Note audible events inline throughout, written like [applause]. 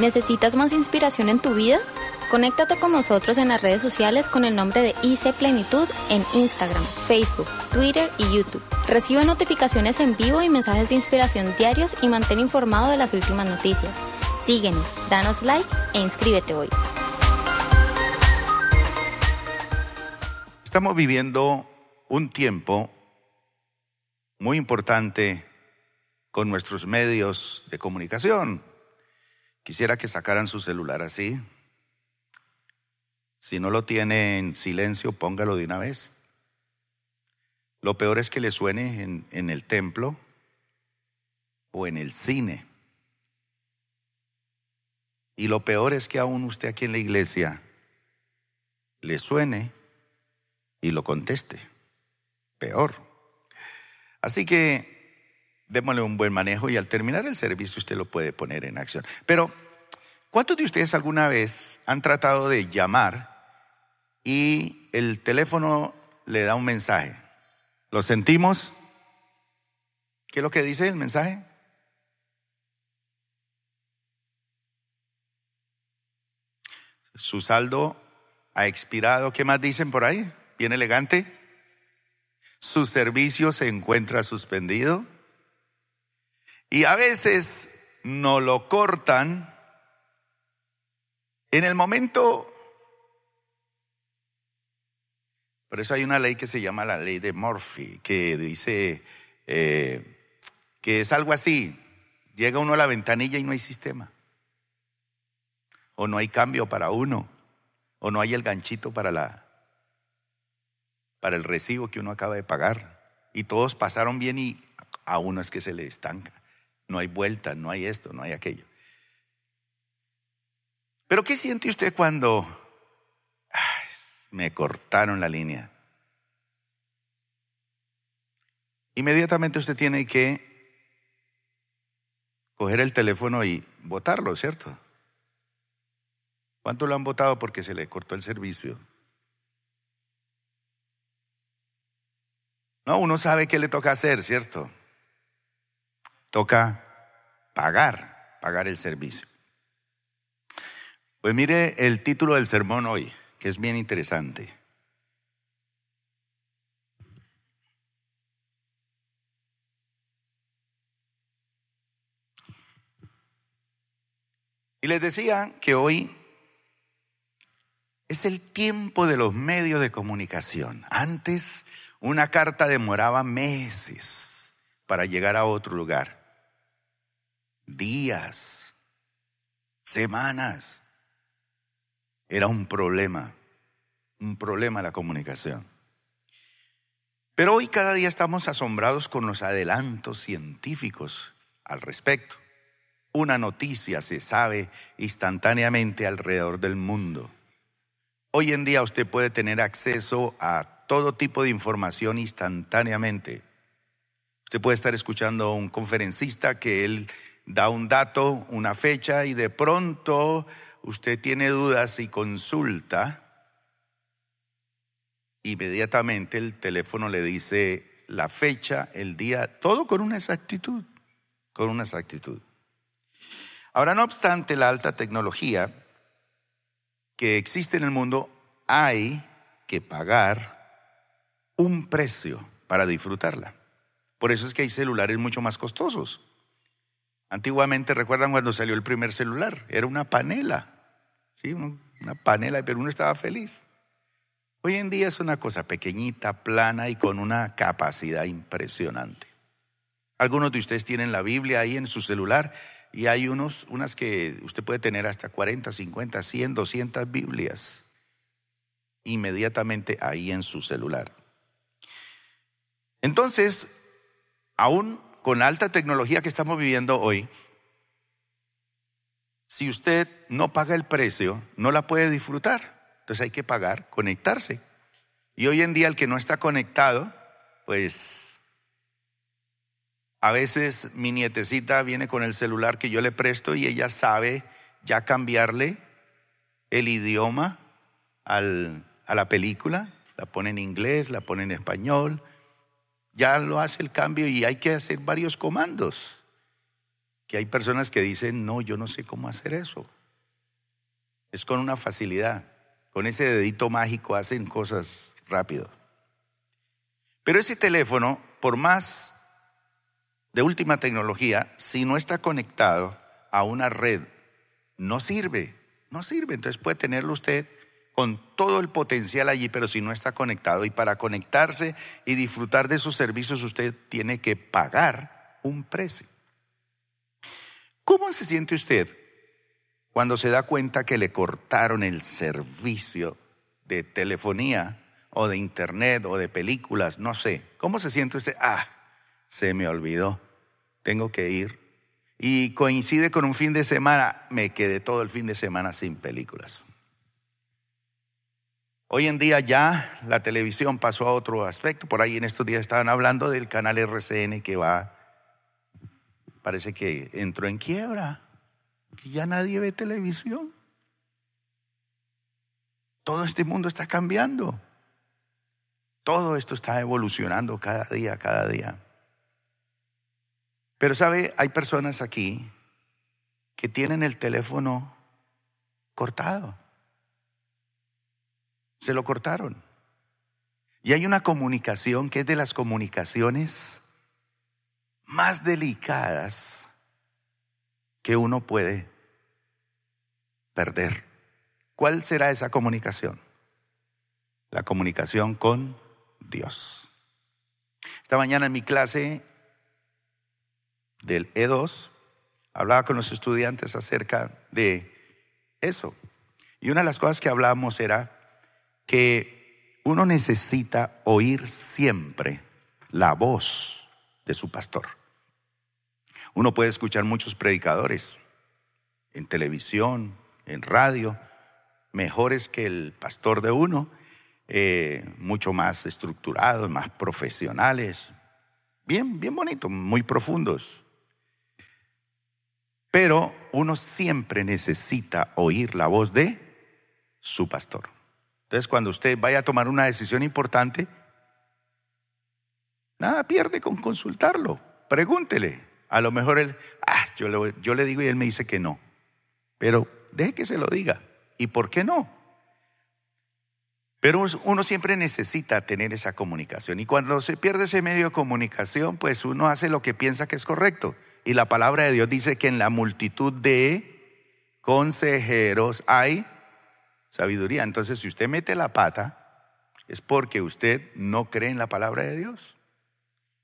¿Necesitas más inspiración en tu vida? Conéctate con nosotros en las redes sociales con el nombre de IC Plenitud en Instagram, Facebook, Twitter y YouTube. Recibe notificaciones en vivo y mensajes de inspiración diarios y mantén informado de las últimas noticias. Síguenos, danos like e inscríbete hoy. Estamos viviendo un tiempo muy importante con nuestros medios de comunicación. Quisiera que sacaran su celular así. Si no lo tiene en silencio, póngalo de una vez. Lo peor es que le suene en, en el templo o en el cine. Y lo peor es que aún usted aquí en la iglesia le suene y lo conteste. Peor. Así que démosle un buen manejo y al terminar el servicio usted lo puede poner en acción. Pero, ¿cuántos de ustedes alguna vez han tratado de llamar y el teléfono le da un mensaje? ¿Lo sentimos? ¿Qué es lo que dice el mensaje? Su saldo ha expirado. ¿Qué más dicen por ahí? Bien elegante. Su servicio se encuentra suspendido. Y a veces no lo cortan en el momento. Por eso hay una ley que se llama la ley de Murphy, que dice eh, que es algo así. Llega uno a la ventanilla y no hay sistema. O no hay cambio para uno. O no hay el ganchito para la para el recibo que uno acaba de pagar. Y todos pasaron bien y a uno es que se le estanca no hay vuelta, no hay esto, no hay aquello. Pero ¿qué siente usted cuando me cortaron la línea? Inmediatamente usted tiene que coger el teléfono y votarlo, ¿cierto? ¿Cuánto lo han votado porque se le cortó el servicio? No, uno sabe qué le toca hacer, ¿cierto? Toca pagar, pagar el servicio. Pues mire el título del sermón hoy, que es bien interesante. Y les decía que hoy es el tiempo de los medios de comunicación. Antes una carta demoraba meses para llegar a otro lugar días, semanas. Era un problema, un problema la comunicación. Pero hoy cada día estamos asombrados con los adelantos científicos al respecto. Una noticia se sabe instantáneamente alrededor del mundo. Hoy en día usted puede tener acceso a todo tipo de información instantáneamente. Usted puede estar escuchando a un conferencista que él da un dato, una fecha y de pronto usted tiene dudas y consulta, inmediatamente el teléfono le dice la fecha, el día, todo con una exactitud, con una exactitud. Ahora, no obstante la alta tecnología que existe en el mundo, hay que pagar un precio para disfrutarla. Por eso es que hay celulares mucho más costosos. Antiguamente, ¿recuerdan cuando salió el primer celular? Era una panela, ¿sí? Una panela, pero uno estaba feliz. Hoy en día es una cosa pequeñita, plana y con una capacidad impresionante. Algunos de ustedes tienen la Biblia ahí en su celular y hay unos, unas que usted puede tener hasta 40, 50, 100, 200 Biblias inmediatamente ahí en su celular. Entonces, aún con alta tecnología que estamos viviendo hoy, si usted no paga el precio, no la puede disfrutar. Entonces hay que pagar, conectarse. Y hoy en día el que no está conectado, pues a veces mi nietecita viene con el celular que yo le presto y ella sabe ya cambiarle el idioma a la película, la pone en inglés, la pone en español, ya lo hace el cambio y hay que hacer varios comandos que hay personas que dicen, no, yo no sé cómo hacer eso. Es con una facilidad. Con ese dedito mágico hacen cosas rápido. Pero ese teléfono, por más de última tecnología, si no está conectado a una red, no sirve, no sirve. Entonces puede tenerlo usted con todo el potencial allí, pero si no está conectado. Y para conectarse y disfrutar de esos servicios, usted tiene que pagar un precio. ¿Cómo se siente usted cuando se da cuenta que le cortaron el servicio de telefonía o de internet o de películas, no sé. ¿Cómo se siente usted? Ah, se me olvidó, tengo que ir. Y coincide con un fin de semana, me quedé todo el fin de semana sin películas. Hoy en día ya la televisión pasó a otro aspecto. Por ahí en estos días estaban hablando del canal RCN que va, parece que entró en quiebra, que ya nadie ve televisión. Todo este mundo está cambiando. Todo esto está evolucionando cada día, cada día. Pero sabe, hay personas aquí que tienen el teléfono cortado. Se lo cortaron. Y hay una comunicación que es de las comunicaciones más delicadas que uno puede perder. ¿Cuál será esa comunicación? La comunicación con Dios. Esta mañana en mi clase del E2 hablaba con los estudiantes acerca de eso. Y una de las cosas que hablábamos era que uno necesita oír siempre la voz de su pastor. Uno puede escuchar muchos predicadores en televisión, en radio, mejores que el pastor de uno, eh, mucho más estructurados, más profesionales, bien, bien bonitos, muy profundos. Pero uno siempre necesita oír la voz de su pastor. Entonces, cuando usted vaya a tomar una decisión importante, nada pierde con consultarlo. Pregúntele. A lo mejor él, ah, yo le, yo le digo y él me dice que no. Pero deje que se lo diga. ¿Y por qué no? Pero uno siempre necesita tener esa comunicación. Y cuando se pierde ese medio de comunicación, pues uno hace lo que piensa que es correcto. Y la palabra de Dios dice que en la multitud de consejeros hay sabiduría. Entonces, si usted mete la pata, es porque usted no cree en la palabra de Dios.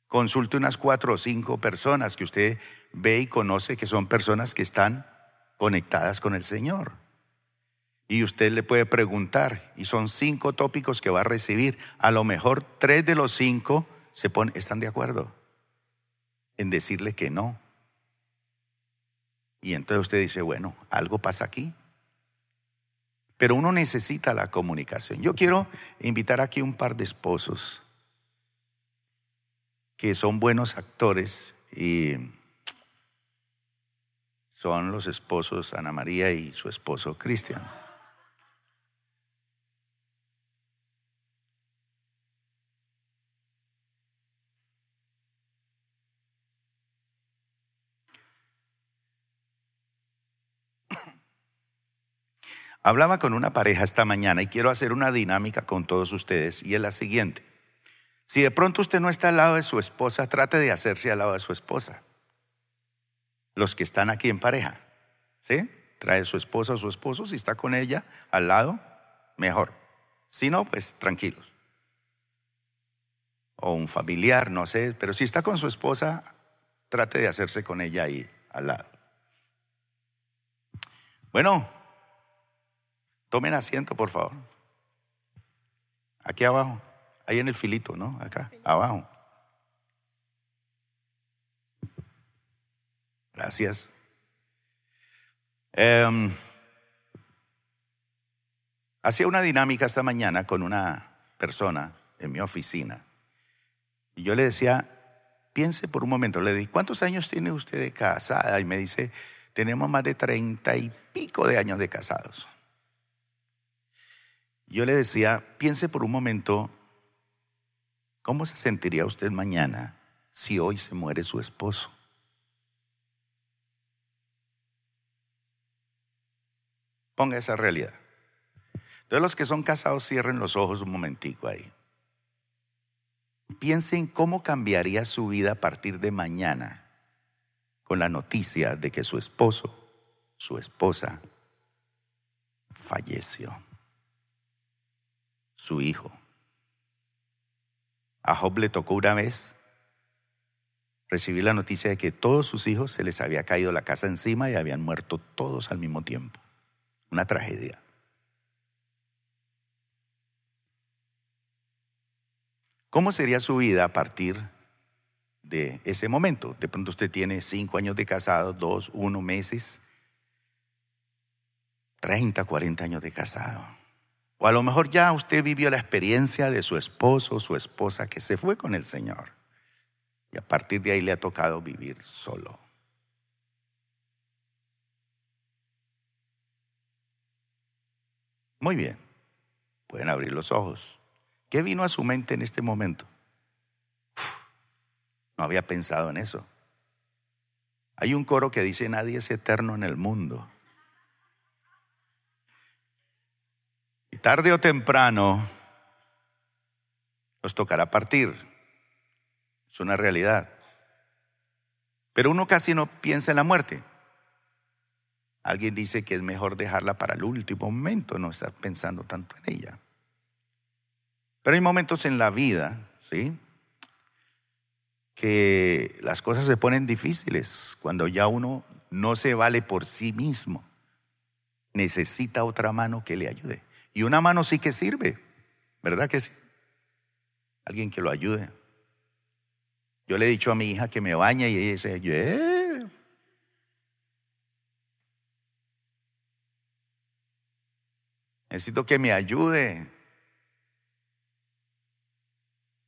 Consulte unas cuatro o cinco personas que usted ve y conoce que son personas que están conectadas con el Señor. Y usted le puede preguntar, y son cinco tópicos que va a recibir. A lo mejor tres de los cinco se están de acuerdo en decirle que no. Y entonces usted dice, bueno, algo pasa aquí. Pero uno necesita la comunicación. Yo quiero invitar aquí un par de esposos que son buenos actores y son los esposos Ana María y su esposo Cristian. Hablaba con una pareja esta mañana y quiero hacer una dinámica con todos ustedes y es la siguiente. Si de pronto usted no está al lado de su esposa, trate de hacerse al lado de su esposa. Los que están aquí en pareja, ¿sí? Trae su esposa o su esposo, si está con ella al lado, mejor. Si no, pues tranquilos. O un familiar, no sé, pero si está con su esposa, trate de hacerse con ella ahí al lado. Bueno, Tomen asiento, por favor. Aquí abajo, ahí en el filito, ¿no? Acá, abajo. Gracias. Em, hacía una dinámica esta mañana con una persona en mi oficina. Y yo le decía, piense por un momento, le dije, ¿cuántos años tiene usted de casada? Y me dice, tenemos más de treinta y pico de años de casados yo le decía, piense por un momento, ¿cómo se sentiría usted mañana si hoy se muere su esposo? Ponga esa realidad. Entonces los que son casados cierren los ojos un momentico ahí. Piensen cómo cambiaría su vida a partir de mañana con la noticia de que su esposo, su esposa, falleció. Su hijo. A Job le tocó una vez recibir la noticia de que todos sus hijos se les había caído la casa encima y habían muerto todos al mismo tiempo. Una tragedia. ¿Cómo sería su vida a partir de ese momento? De pronto usted tiene cinco años de casado, dos, uno meses, treinta, cuarenta años de casado. O a lo mejor ya usted vivió la experiencia de su esposo o su esposa que se fue con el Señor. Y a partir de ahí le ha tocado vivir solo. Muy bien, pueden abrir los ojos. ¿Qué vino a su mente en este momento? no había pensado en eso. Hay un coro que dice, nadie es eterno en el mundo. Tarde o temprano nos tocará partir. Es una realidad. Pero uno casi no piensa en la muerte. Alguien dice que es mejor dejarla para el último momento, no estar pensando tanto en ella. Pero hay momentos en la vida, ¿sí? Que las cosas se ponen difíciles cuando ya uno no se vale por sí mismo. Necesita otra mano que le ayude. Y una mano sí que sirve, ¿verdad que sí? Alguien que lo ayude. Yo le he dicho a mi hija que me bañe y ella dice, yeah. Necesito que me ayude.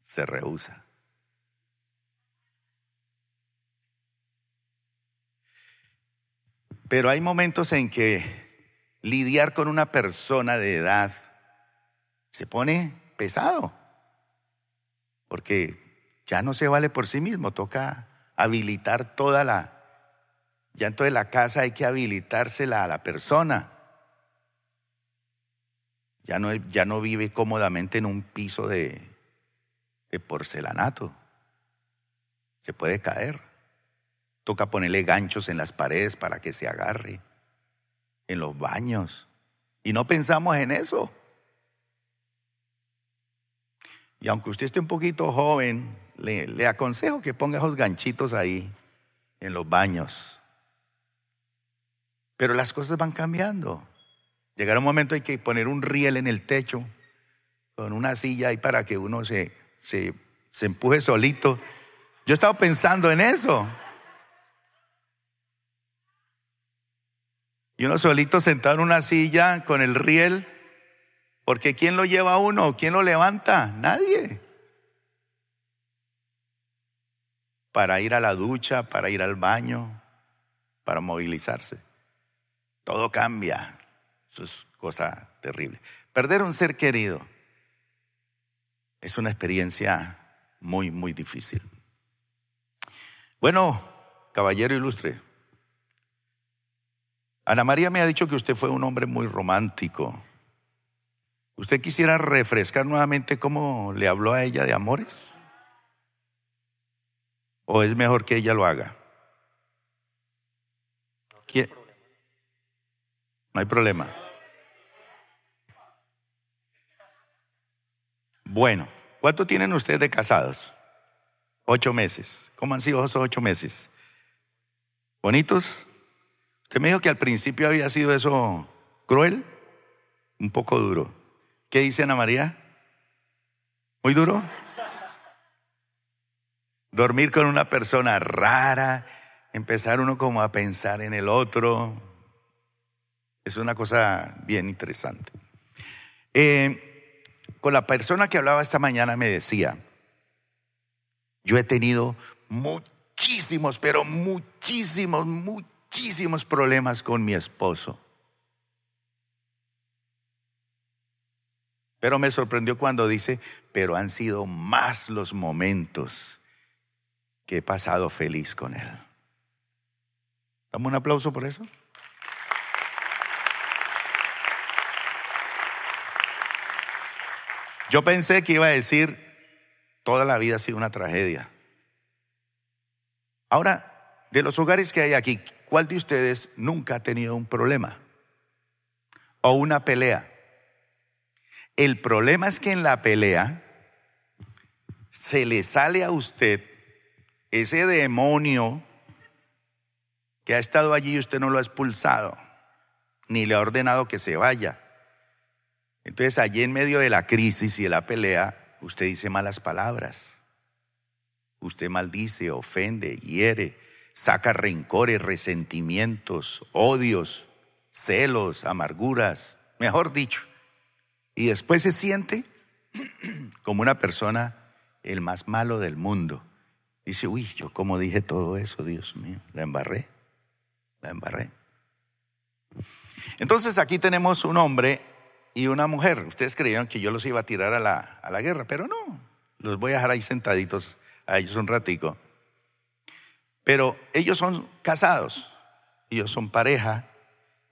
se rehúsa. Pero hay momentos en que lidiar con una persona de edad se pone pesado, porque ya no se vale por sí mismo, toca habilitar toda la, ya en toda la casa hay que habilitársela a la persona. Ya no, ya no vive cómodamente en un piso de, de porcelanato. Se puede caer. Toca ponerle ganchos en las paredes para que se agarre. En los baños. Y no pensamos en eso. Y aunque usted esté un poquito joven, le, le, aconsejo que ponga esos ganchitos ahí, en los baños. Pero las cosas van cambiando. Llegará un momento hay que poner un riel en el techo, con una silla ahí para que uno se se, se empuje solito. Yo estaba pensando en eso. Y uno solito sentado en una silla con el riel, porque ¿quién lo lleva a uno? ¿Quién lo levanta? Nadie. Para ir a la ducha, para ir al baño, para movilizarse. Todo cambia. Eso es cosa terrible. Perder un ser querido es una experiencia muy, muy difícil. Bueno, caballero ilustre, Ana María me ha dicho que usted fue un hombre muy romántico. ¿Usted quisiera refrescar nuevamente cómo le habló a ella de amores? ¿O es mejor que ella lo haga? No hay problema. Bueno, ¿cuánto tienen ustedes de casados? Ocho meses. ¿Cómo han sido esos ocho meses? ¿Bonitos? Usted me dijo que al principio había sido eso cruel, un poco duro. ¿Qué dice Ana María? ¿Muy duro? Dormir con una persona rara, empezar uno como a pensar en el otro. Es una cosa bien interesante. Eh, con la persona que hablaba esta mañana me decía, yo he tenido muchísimos, pero muchísimos, muchísimos muchísimos problemas con mi esposo. Pero me sorprendió cuando dice, pero han sido más los momentos que he pasado feliz con él. Dame un aplauso por eso. Yo pensé que iba a decir, toda la vida ha sido una tragedia. Ahora, de los hogares que hay aquí, ¿cuál de ustedes nunca ha tenido un problema? O una pelea. El problema es que en la pelea se le sale a usted ese demonio que ha estado allí y usted no lo ha expulsado, ni le ha ordenado que se vaya. Entonces allí en medio de la crisis y de la pelea, usted dice malas palabras. Usted maldice, ofende, hiere, saca rencores, resentimientos, odios, celos, amarguras, mejor dicho. Y después se siente [clears throat] como una persona el más malo del mundo. Dice, uy, yo como dije todo eso, Dios mío, la embarré, la embarré. Entonces aquí tenemos un hombre y una mujer. Ustedes creyeron que yo los iba a tirar a la, a la guerra, pero no, los voy a dejar ahí sentaditos a ellos un ratico. Pero ellos son casados, ellos son pareja,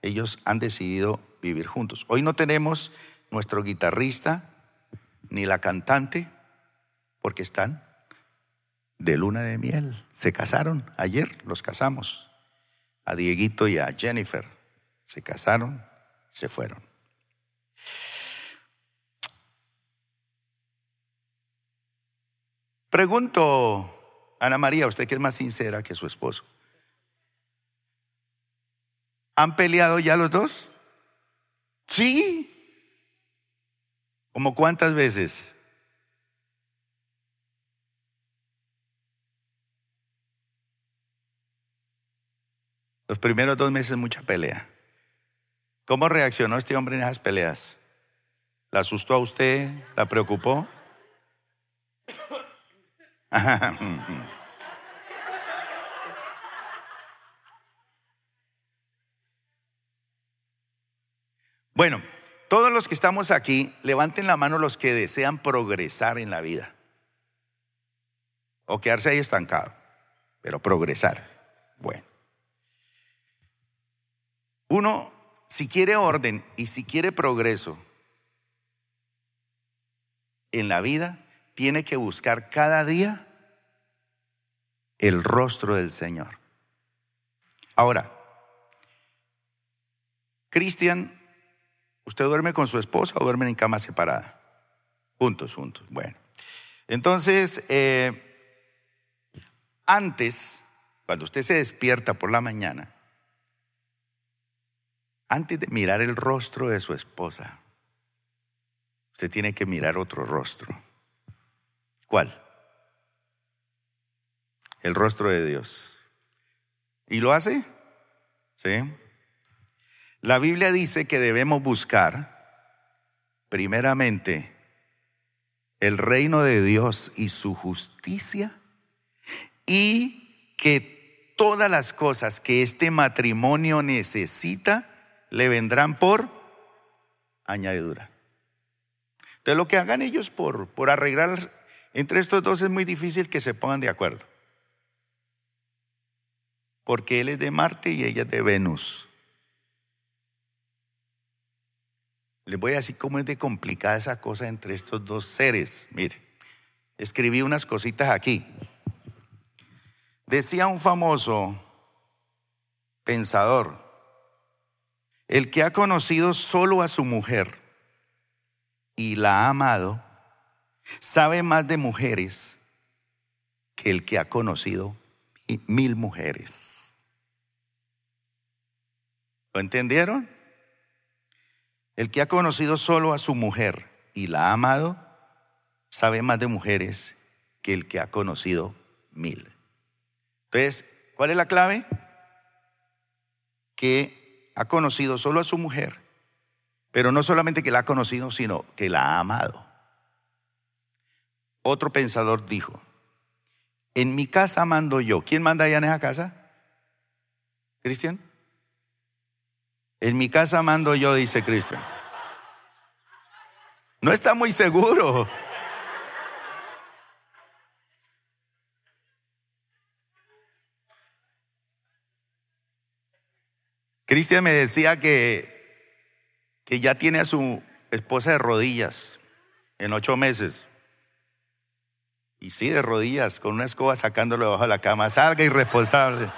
ellos han decidido vivir juntos. Hoy no tenemos nuestro guitarrista ni la cantante porque están de luna de miel. Se casaron ayer, los casamos. A Dieguito y a Jennifer. Se casaron, se fueron. Pregunto, Ana María, usted que es más sincera que su esposo. ¿Han peleado ya los dos? Sí. ¿Como cuántas veces? Los primeros dos meses mucha pelea. ¿Cómo reaccionó este hombre en esas peleas? ¿La asustó a usted? ¿La preocupó? [laughs] bueno, todos los que estamos aquí, levanten la mano los que desean progresar en la vida. O quedarse ahí estancado, pero progresar. Bueno. Uno, si quiere orden y si quiere progreso en la vida, tiene que buscar cada día el rostro del Señor. Ahora, Cristian, ¿usted duerme con su esposa o duermen en cama separada? Juntos, juntos. Bueno, entonces, eh, antes, cuando usted se despierta por la mañana, antes de mirar el rostro de su esposa, usted tiene que mirar otro rostro. ¿Cuál? El rostro de Dios. ¿Y lo hace? Sí. La Biblia dice que debemos buscar primeramente el reino de Dios y su justicia y que todas las cosas que este matrimonio necesita le vendrán por añadidura. Entonces lo que hagan ellos por, por arreglar entre estos dos es muy difícil que se pongan de acuerdo. Porque él es de Marte y ella es de Venus. Les voy a decir cómo es de complicada esa cosa entre estos dos seres. Mire, escribí unas cositas aquí. Decía un famoso pensador, el que ha conocido solo a su mujer y la ha amado, sabe más de mujeres que el que ha conocido mil mujeres. ¿Lo entendieron? El que ha conocido solo a su mujer y la ha amado, sabe más de mujeres que el que ha conocido mil. Entonces, ¿cuál es la clave? Que ha conocido solo a su mujer, pero no solamente que la ha conocido, sino que la ha amado. Otro pensador dijo, en mi casa mando yo. ¿Quién manda allá en esa casa? ¿Cristian? En mi casa mando yo, dice Cristian. No está muy seguro. Cristian me decía que, que ya tiene a su esposa de rodillas en ocho meses. Y sí, de rodillas, con una escoba sacándolo debajo de la cama. Salga irresponsable.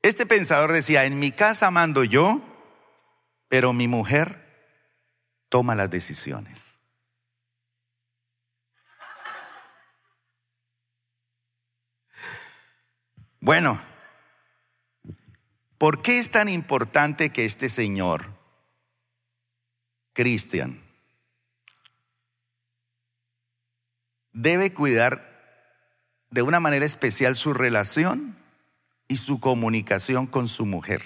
Este pensador decía, en mi casa mando yo, pero mi mujer toma las decisiones. Bueno, ¿por qué es tan importante que este señor, Cristian, debe cuidar de una manera especial su relación y su comunicación con su mujer.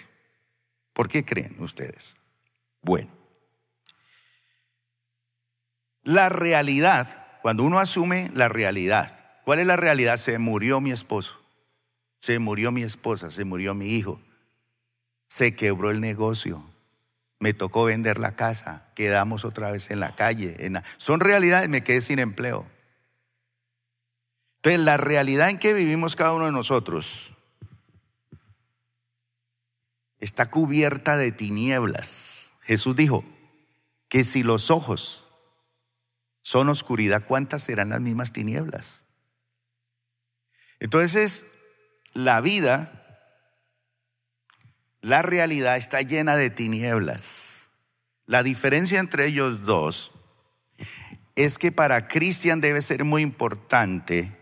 ¿Por qué creen ustedes? Bueno, la realidad, cuando uno asume la realidad, ¿cuál es la realidad? Se murió mi esposo, se murió mi esposa, se murió mi hijo, se quebró el negocio, me tocó vender la casa, quedamos otra vez en la calle. son realidades, me quedé sin empleo. Entonces, la realidad en que vivimos cada uno de nosotros está cubierta de tinieblas. Jesús dijo que si los ojos son oscuridad, ¿cuántas serán las mismas tinieblas? Entonces, la vida, la realidad está llena de tinieblas. La diferencia entre ellos dos es que para Cristian debe ser muy importante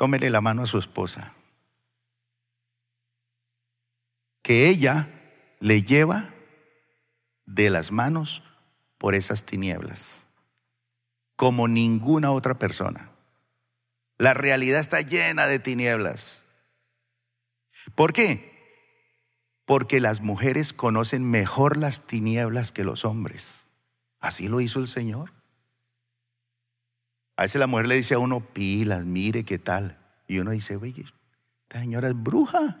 tómele la mano a su esposa. Que ella le lleva de las manos por esas tinieblas, como ninguna otra persona. La realidad está llena de tinieblas. ¿Por qué? Porque las mujeres conocen mejor las tinieblas que los hombres. Así lo hizo el Señor. A veces la mujer le dice a uno, pilas, mire qué tal. Y uno dice, oye, esta señora es bruja.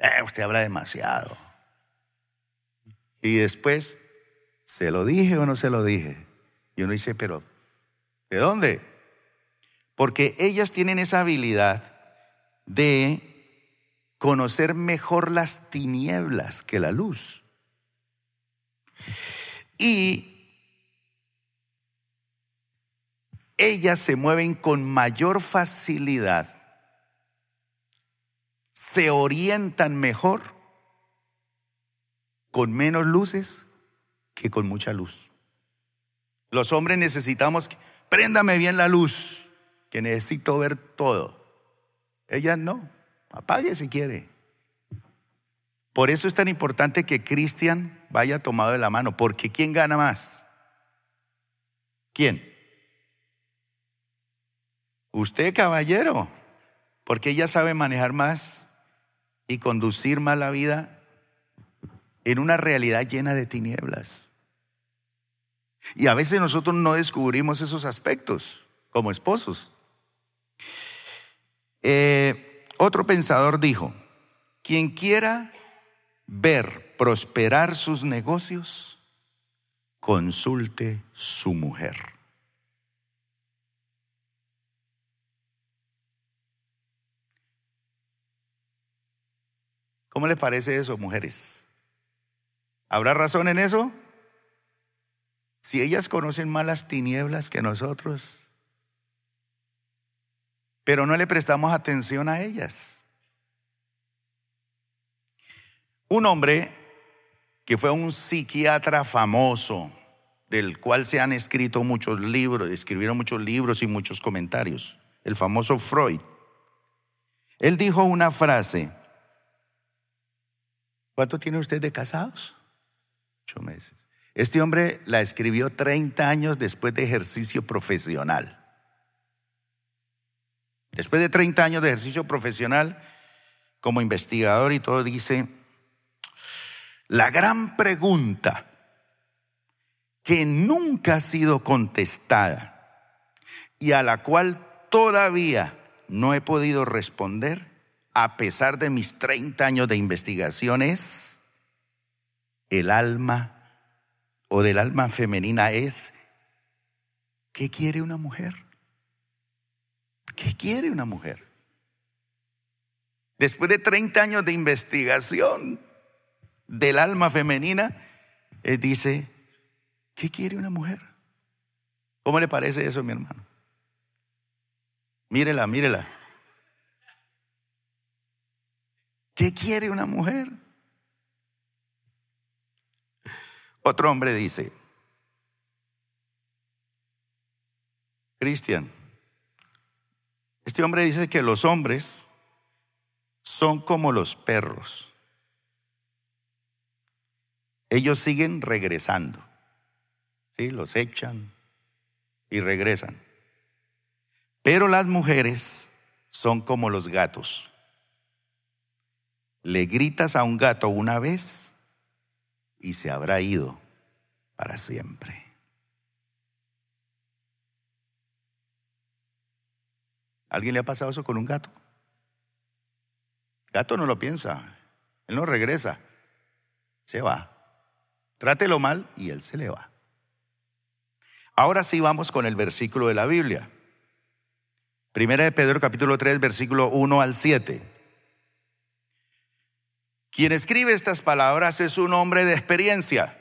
Eh, usted habla demasiado. Y después, ¿se lo dije o no se lo dije? Y uno dice, pero, ¿de dónde? Porque ellas tienen esa habilidad de conocer mejor las tinieblas que la luz. Y ellas se mueven con mayor facilidad, se orientan mejor con menos luces que con mucha luz. Los hombres necesitamos, préndame bien la luz, que necesito ver todo. Ellas no, apague si quiere. Por eso es tan importante que Cristian vaya tomado de la mano, porque ¿quién gana más? ¿Quién? Usted, caballero, porque ella sabe manejar más y conducir más la vida en una realidad llena de tinieblas. Y a veces nosotros no descubrimos esos aspectos como esposos. Eh, otro pensador dijo, quien quiera ver prosperar sus negocios, consulte su mujer. ¿Cómo les parece eso, mujeres? ¿Habrá razón en eso? Si ellas conocen más las tinieblas que nosotros, pero no le prestamos atención a ellas. Un hombre que fue un psiquiatra famoso, del cual se han escrito muchos libros, escribieron muchos libros y muchos comentarios, el famoso Freud. Él dijo una frase, ¿Cuánto tiene usted de casados? Ocho meses. Este hombre la escribió 30 años después de ejercicio profesional. Después de 30 años de ejercicio profesional, como investigador y todo, dice, la gran pregunta que nunca ha sido contestada y a la cual todavía no he podido responder a pesar de mis 30 años de investigación, es el alma o del alma femenina es, ¿qué quiere una mujer? ¿Qué quiere una mujer? Después de 30 años de investigación del alma femenina, él dice, ¿qué quiere una mujer? ¿Cómo le parece eso, mi hermano? Mírela, mírela. ¿Qué quiere una mujer? Otro hombre dice, Cristian, este hombre dice que los hombres son como los perros. Ellos siguen regresando. ¿Sí? Los echan y regresan. Pero las mujeres son como los gatos. Le gritas a un gato una vez y se habrá ido para siempre. ¿Alguien le ha pasado eso con un gato? gato no lo piensa, él no regresa, se va. Trátelo mal y él se le va. Ahora sí vamos con el versículo de la Biblia. Primera de Pedro capítulo 3 versículo 1 al 7. Quien escribe estas palabras es un hombre de experiencia,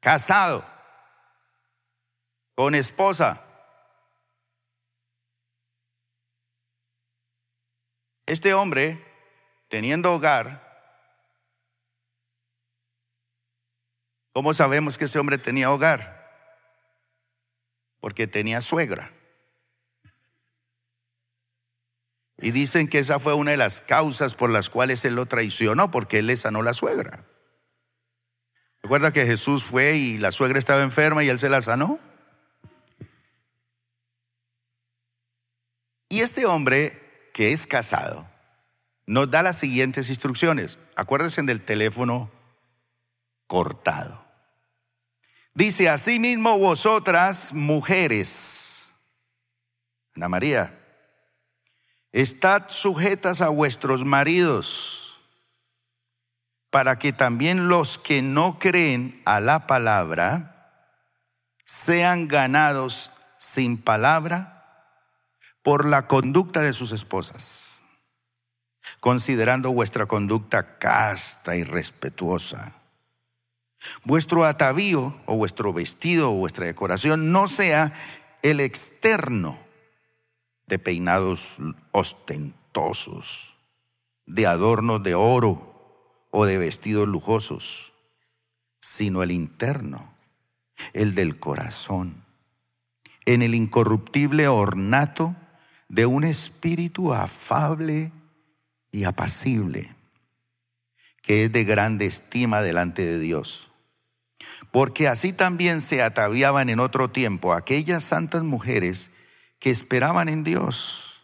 casado, con esposa Este hombre, teniendo hogar, ¿cómo sabemos que este hombre tenía hogar? Porque tenía suegra. Y dicen que esa fue una de las causas por las cuales él lo traicionó, porque él le sanó la suegra. ¿Recuerda que Jesús fue y la suegra estaba enferma y él se la sanó? Y este hombre que es casado, nos da las siguientes instrucciones. Acuérdense del teléfono cortado. Dice, asimismo vosotras, mujeres, Ana María, estad sujetas a vuestros maridos, para que también los que no creen a la palabra sean ganados sin palabra por la conducta de sus esposas, considerando vuestra conducta casta y respetuosa. Vuestro atavío o vuestro vestido o vuestra decoración no sea el externo de peinados ostentosos, de adornos de oro o de vestidos lujosos, sino el interno, el del corazón, en el incorruptible ornato de un espíritu afable y apacible, que es de grande estima delante de Dios. Porque así también se ataviaban en otro tiempo aquellas santas mujeres que esperaban en Dios,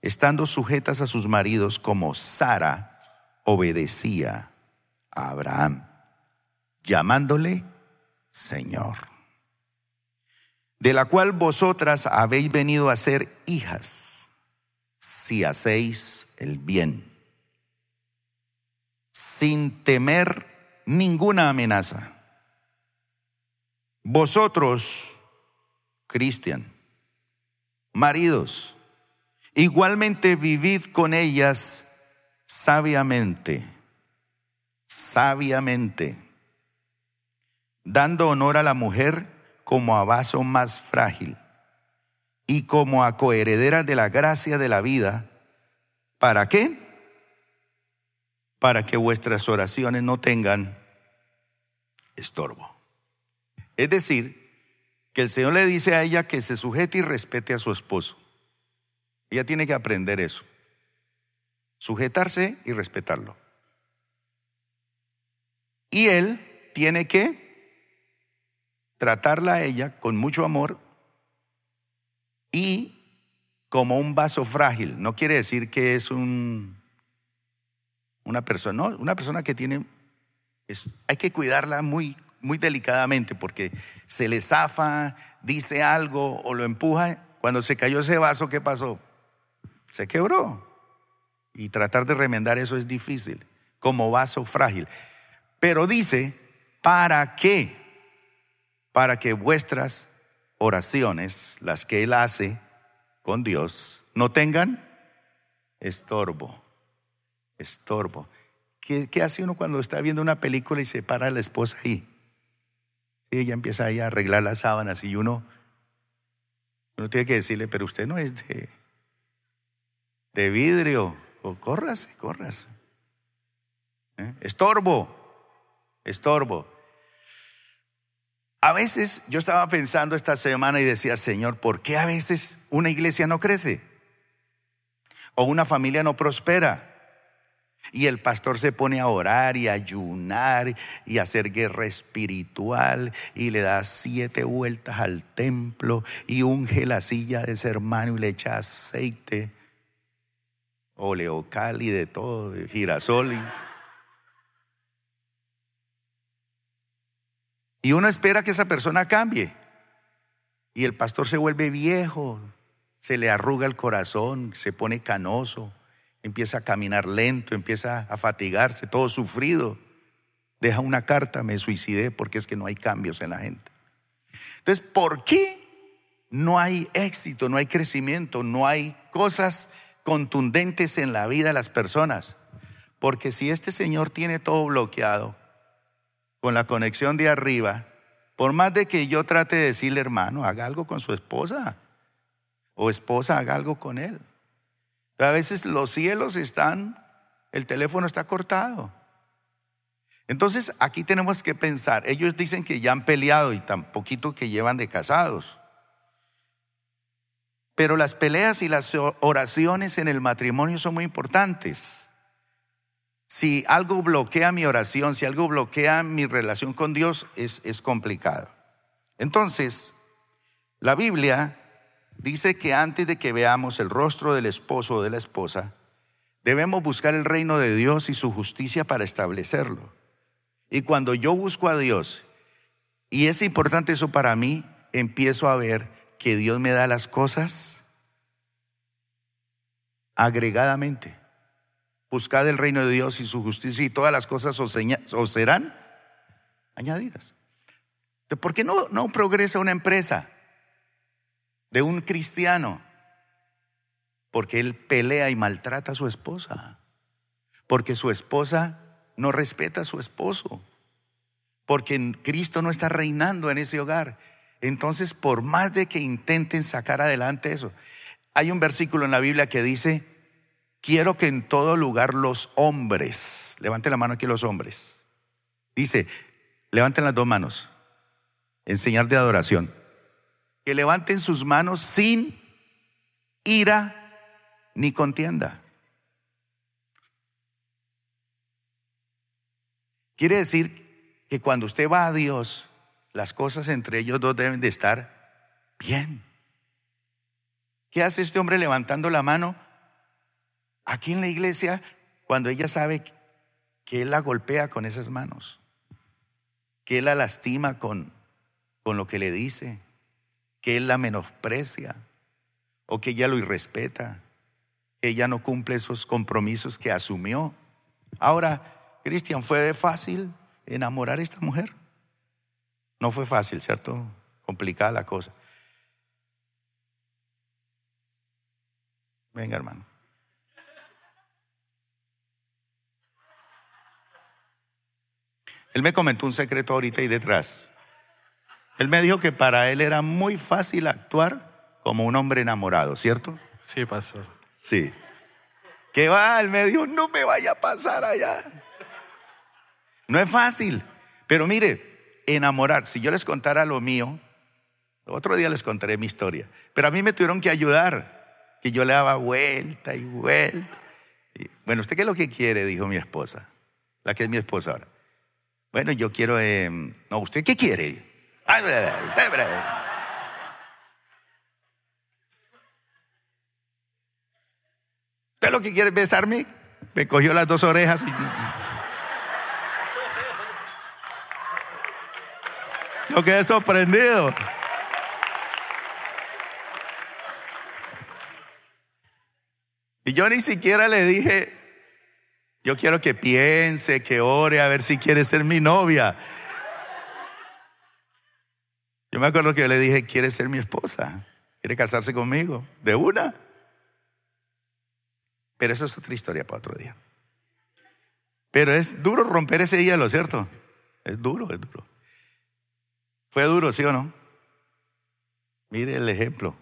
estando sujetas a sus maridos como Sara obedecía a Abraham, llamándole Señor de la cual vosotras habéis venido a ser hijas, si hacéis el bien, sin temer ninguna amenaza. Vosotros, Cristian, maridos, igualmente vivid con ellas sabiamente, sabiamente, dando honor a la mujer, como a vaso más frágil y como a coheredera de la gracia de la vida. ¿Para qué? Para que vuestras oraciones no tengan estorbo. Es decir, que el Señor le dice a ella que se sujete y respete a su esposo. Ella tiene que aprender eso. Sujetarse y respetarlo. Y él tiene que tratarla a ella con mucho amor y como un vaso frágil. No quiere decir que es un, una persona, no, una persona que tiene, es, hay que cuidarla muy, muy delicadamente porque se le zafa, dice algo o lo empuja. Cuando se cayó ese vaso, ¿qué pasó? Se quebró. Y tratar de remendar eso es difícil, como vaso frágil. Pero dice, ¿para qué? para que vuestras oraciones, las que Él hace con Dios, no tengan Estorbo. Estorbo. ¿Qué, ¿Qué, hace uno cuando está viendo una película y se para la esposa ahí? Y ella empieza ahí a arreglar las sábanas y uno, uno tiene que decirle, pero usted no es de, de vidrio. O córrase, córrase. ¿Eh? Estorbo, estorbo. A veces yo estaba pensando esta semana y decía, Señor, ¿por qué a veces una iglesia no crece? O una familia no prospera. Y el pastor se pone a orar y a ayunar y a hacer guerra espiritual y le da siete vueltas al templo y unge la silla de ese hermano y le echa aceite, oleocal y de todo, girasol. Y... Y uno espera que esa persona cambie. Y el pastor se vuelve viejo, se le arruga el corazón, se pone canoso, empieza a caminar lento, empieza a fatigarse, todo sufrido. Deja una carta, me suicidé porque es que no hay cambios en la gente. Entonces, ¿por qué no hay éxito, no hay crecimiento, no hay cosas contundentes en la vida de las personas? Porque si este Señor tiene todo bloqueado, con la conexión de arriba, por más de que yo trate de decirle, hermano, haga algo con su esposa, o esposa, haga algo con él. A veces los cielos están, el teléfono está cortado. Entonces aquí tenemos que pensar, ellos dicen que ya han peleado y tan poquito que llevan de casados. Pero las peleas y las oraciones en el matrimonio son muy importantes si algo bloquea mi oración, si algo bloquea mi relación con Dios, es, es complicado. Entonces, la Biblia dice que antes de que veamos el rostro del esposo o de la esposa, debemos buscar el reino de Dios y su justicia para establecerlo. Y cuando yo busco a Dios, y es importante eso para mí, empiezo a ver que Dios me da las cosas agregadamente. Buscad el reino de Dios y su justicia y todas las cosas os, serán añadidas. ¿Por qué no, no progresa una empresa de un cristiano? Porque él pelea y maltrata a su esposa. Porque su esposa no respeta a su esposo. Porque Cristo no está reinando en ese hogar. Entonces, por más de que intenten sacar adelante eso, hay un versículo en la Biblia que dice, quiero que en todo lugar los hombres, levanten la mano aquí los hombres, dice, levanten las dos manos, enseñar de adoración, que levanten sus manos sin ira ni contienda. Quiere decir que cuando usted va a Dios, las cosas entre ellos dos deben de estar bien. ¿Qué hace este hombre levantando la mano? aquí en la iglesia cuando ella sabe que él la golpea con esas manos, que él la lastima con, con lo que le dice, que él la menosprecia o que ella lo irrespeta, que ella no cumple esos compromisos que asumió. Ahora, Cristian, ¿fue fácil enamorar a esta mujer? No fue fácil, ¿cierto? Complicada la cosa. Venga, hermano. Él me comentó un secreto ahorita y detrás. Él me dijo que para él era muy fácil actuar como un hombre enamorado, ¿cierto? Sí, pastor. Sí. Que va, él me dijo, no me vaya a pasar allá. No es fácil. Pero mire, enamorar, si yo les contara lo mío, otro día les contaré mi historia. Pero a mí me tuvieron que ayudar, que yo le daba vuelta y vuelta. bueno, ¿usted qué es lo que quiere? Dijo mi esposa, la que es mi esposa ahora. Bueno, yo quiero... Eh, no, ¿usted qué quiere? ¿Usted lo que quiere es besarme? Me cogió las dos orejas y... Yo quedé sorprendido. Y yo ni siquiera le dije, yo quiero que piense, que ore a ver si quiere ser mi novia. Yo me acuerdo que yo le dije, ¿quiere ser mi esposa? ¿Quiere casarse conmigo? De una. Pero eso es otra historia para otro día. Pero es duro romper ese hielo, ¿cierto? Es duro, es duro. Fue duro, ¿sí o no? Mire el ejemplo.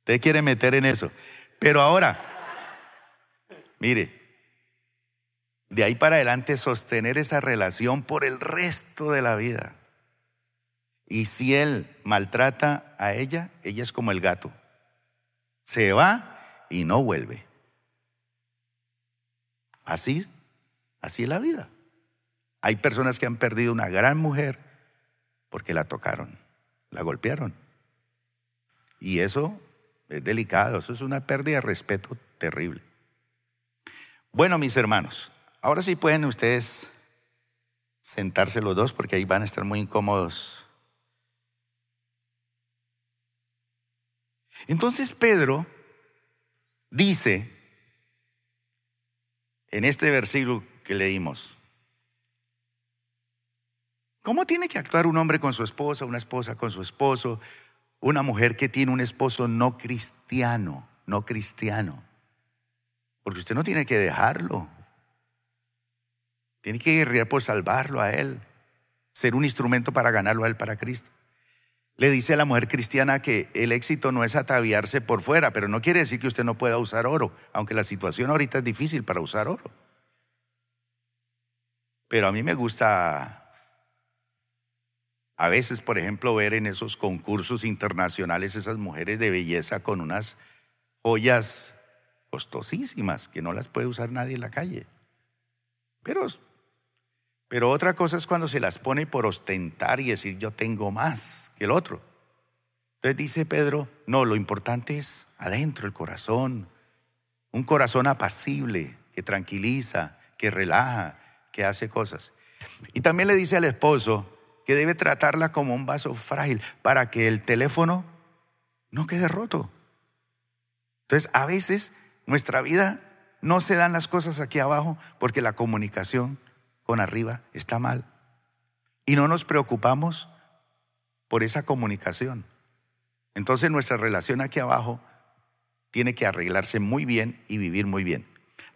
Usted quiere meter en eso. Pero ahora, mire, de ahí para adelante sostener esa relación por el resto de la vida. Y si él maltrata a ella, ella es como el gato. Se va y no vuelve. Así, así es la vida. Hay personas que han perdido una gran mujer porque la tocaron, la golpearon. Y eso es delicado, eso es una pérdida de respeto terrible. Bueno, mis hermanos, ahora sí pueden ustedes sentarse los dos porque ahí van a estar muy incómodos. Entonces Pedro dice en este versículo que leímos, ¿cómo tiene que actuar un hombre con su esposa, una esposa con su esposo, una mujer que tiene un esposo no cristiano, no cristiano? Porque usted no tiene que dejarlo. Tiene que guerrear por salvarlo a él, ser un instrumento para ganarlo a él para Cristo. Le dice a la mujer cristiana que el éxito no es ataviarse por fuera, pero no quiere decir que usted no pueda usar oro, aunque la situación ahorita es difícil para usar oro. Pero a mí me gusta a veces, por ejemplo, ver en esos concursos internacionales esas mujeres de belleza con unas joyas costosísimas que no las puede usar nadie en la calle. Pero, pero otra cosa es cuando se las pone por ostentar y decir yo tengo más que el otro. Entonces dice Pedro, no, lo importante es adentro el corazón, un corazón apacible, que tranquiliza, que relaja, que hace cosas. Y también le dice al esposo que debe tratarla como un vaso frágil para que el teléfono no quede roto. Entonces, a veces nuestra vida no se dan las cosas aquí abajo porque la comunicación con arriba está mal. Y no nos preocupamos por esa comunicación. Entonces nuestra relación aquí abajo tiene que arreglarse muy bien y vivir muy bien.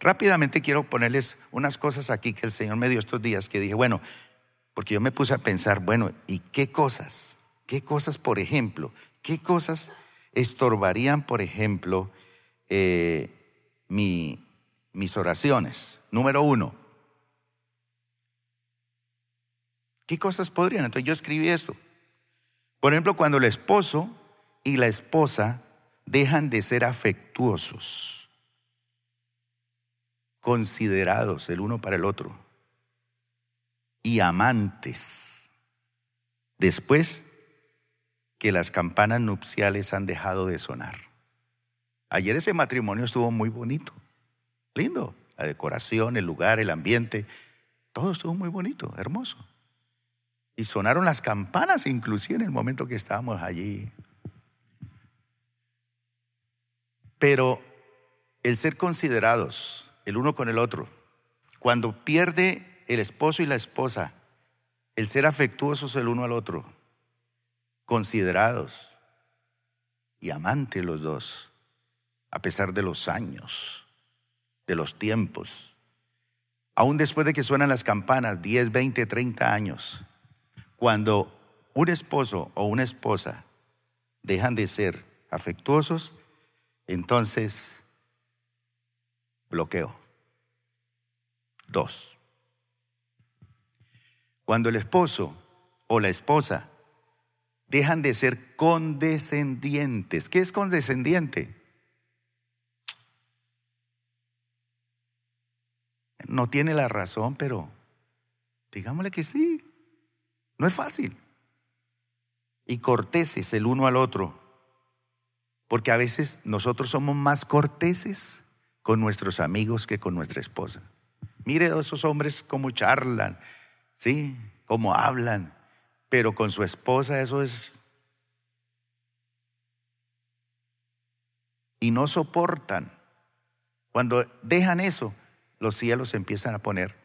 Rápidamente quiero ponerles unas cosas aquí que el Señor me dio estos días que dije, bueno, porque yo me puse a pensar, bueno, ¿y qué cosas? ¿Qué cosas, por ejemplo? ¿Qué cosas estorbarían, por ejemplo, eh, mi, mis oraciones? Número uno, ¿qué cosas podrían? Entonces yo escribí esto. Por ejemplo, cuando el esposo y la esposa dejan de ser afectuosos, considerados el uno para el otro y amantes, después que las campanas nupciales han dejado de sonar. Ayer ese matrimonio estuvo muy bonito, lindo, la decoración, el lugar, el ambiente, todo estuvo muy bonito, hermoso. Y sonaron las campanas inclusive en el momento que estábamos allí. Pero el ser considerados el uno con el otro, cuando pierde el esposo y la esposa, el ser afectuosos el uno al otro, considerados y amantes los dos, a pesar de los años, de los tiempos, aún después de que suenan las campanas, 10, 20, 30 años, cuando un esposo o una esposa dejan de ser afectuosos, entonces bloqueo. Dos. Cuando el esposo o la esposa dejan de ser condescendientes. ¿Qué es condescendiente? No tiene la razón, pero digámosle que sí. No es fácil. Y corteses el uno al otro. Porque a veces nosotros somos más corteses con nuestros amigos que con nuestra esposa. Mire a esos hombres cómo charlan, ¿sí? Cómo hablan. Pero con su esposa eso es... Y no soportan. Cuando dejan eso, los cielos empiezan a poner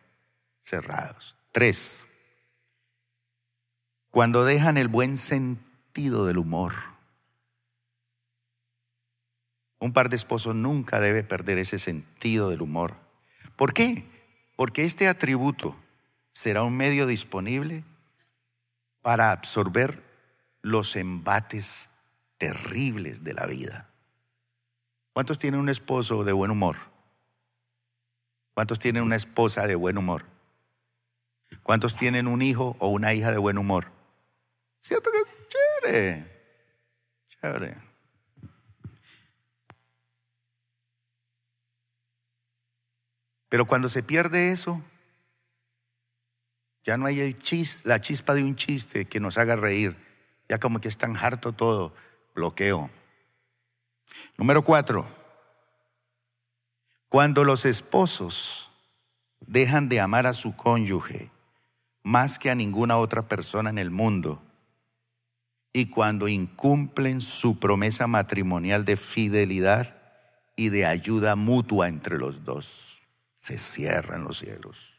cerrados. Tres, cuando dejan el buen sentido del humor. Un par de esposos nunca debe perder ese sentido del humor. ¿Por qué? Porque este atributo será un medio disponible para absorber los embates terribles de la vida. ¿Cuántos tienen un esposo de buen humor? ¿Cuántos tienen una esposa de buen humor? ¿Cuántos tienen un hijo o una hija de buen humor? ¿Cierto que es chévere? Chévere. Pero cuando se pierde eso, ya no hay el chis, la chispa de un chiste que nos haga reír. Ya como que es tan harto todo. Bloqueo. Número cuatro. Cuando los esposos dejan de amar a su cónyuge más que a ninguna otra persona en el mundo y cuando incumplen su promesa matrimonial de fidelidad y de ayuda mutua entre los dos, se cierran los cielos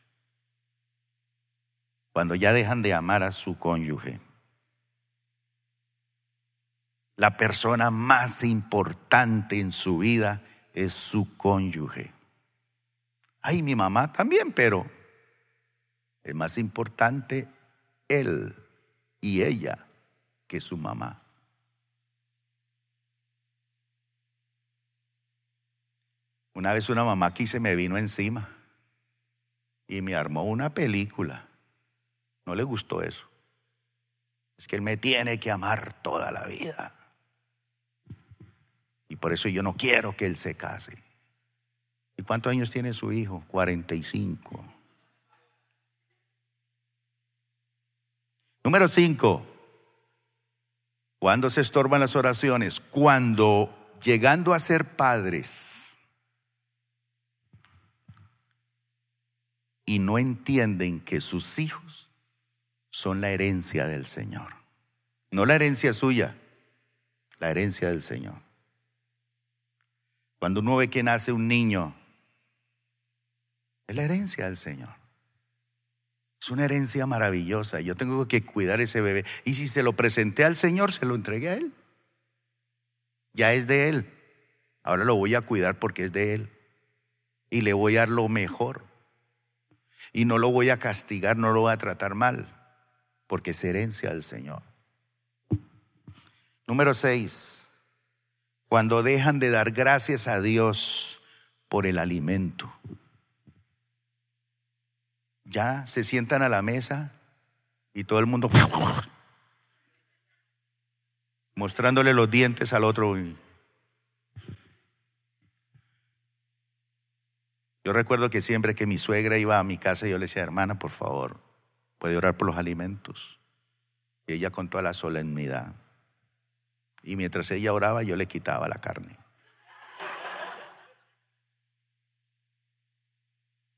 cuando ya dejan de amar a su cónyuge. La persona más importante en su vida es su cónyuge. Ay, mi mamá también, pero es más importante él y ella que su mamá. Una vez una mamá aquí se me vino encima y me armó una película. No le gustó eso. Es que él me tiene que amar toda la vida. Y por eso yo no quiero que él se case. ¿Y cuántos años tiene su hijo? 45. Número 5. ¿Cuándo se estorban las oraciones? Cuando llegando a ser padres y no entienden que sus hijos son la herencia del Señor. No la herencia suya, la herencia del Señor. Cuando uno ve que nace un niño, es la herencia del Señor. Es una herencia maravillosa. Yo tengo que cuidar ese bebé. Y si se lo presenté al Señor, se lo entregué a Él. Ya es de Él. Ahora lo voy a cuidar porque es de Él. Y le voy a dar lo mejor. Y no lo voy a castigar, no lo voy a tratar mal porque es herencia del Señor. Número seis, cuando dejan de dar gracias a Dios por el alimento. Ya se sientan a la mesa y todo el mundo mostrándole los dientes al otro. Yo recuerdo que siempre que mi suegra iba a mi casa, yo le decía, hermana, por favor, puede orar por los alimentos. Y ella con toda la solemnidad. Y mientras ella oraba, yo le quitaba la carne.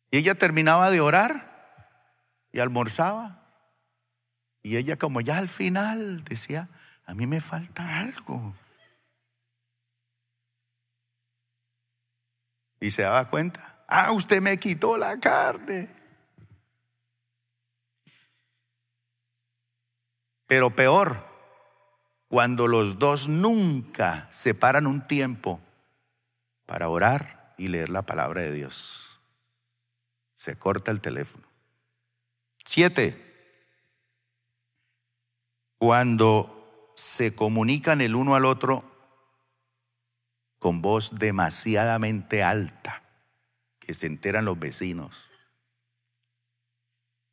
Y ella terminaba de orar y almorzaba. Y ella como ya al final decía, a mí me falta algo. Y se daba cuenta, ah, usted me quitó la carne. Pero peor, cuando los dos nunca separan un tiempo para orar y leer la palabra de Dios. Se corta el teléfono. Siete, cuando se comunican el uno al otro con voz demasiadamente alta, que se enteran los vecinos,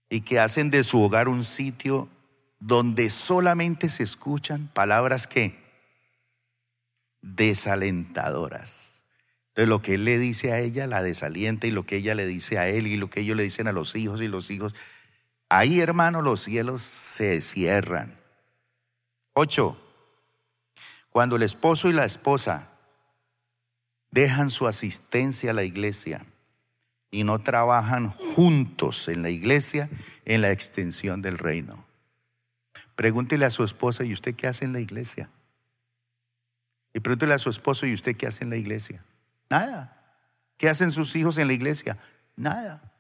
y que hacen de su hogar un sitio donde solamente se escuchan palabras que desalentadoras. Entonces lo que él le dice a ella la desalienta y lo que ella le dice a él y lo que ellos le dicen a los hijos y los hijos. Ahí, hermano, los cielos se cierran. Ocho, cuando el esposo y la esposa dejan su asistencia a la iglesia y no trabajan juntos en la iglesia en la extensión del reino. Pregúntele a su esposa, ¿y usted qué hace en la iglesia? Y pregúntele a su esposo, ¿y usted qué hace en la iglesia? Nada. ¿Qué hacen sus hijos en la iglesia? Nada.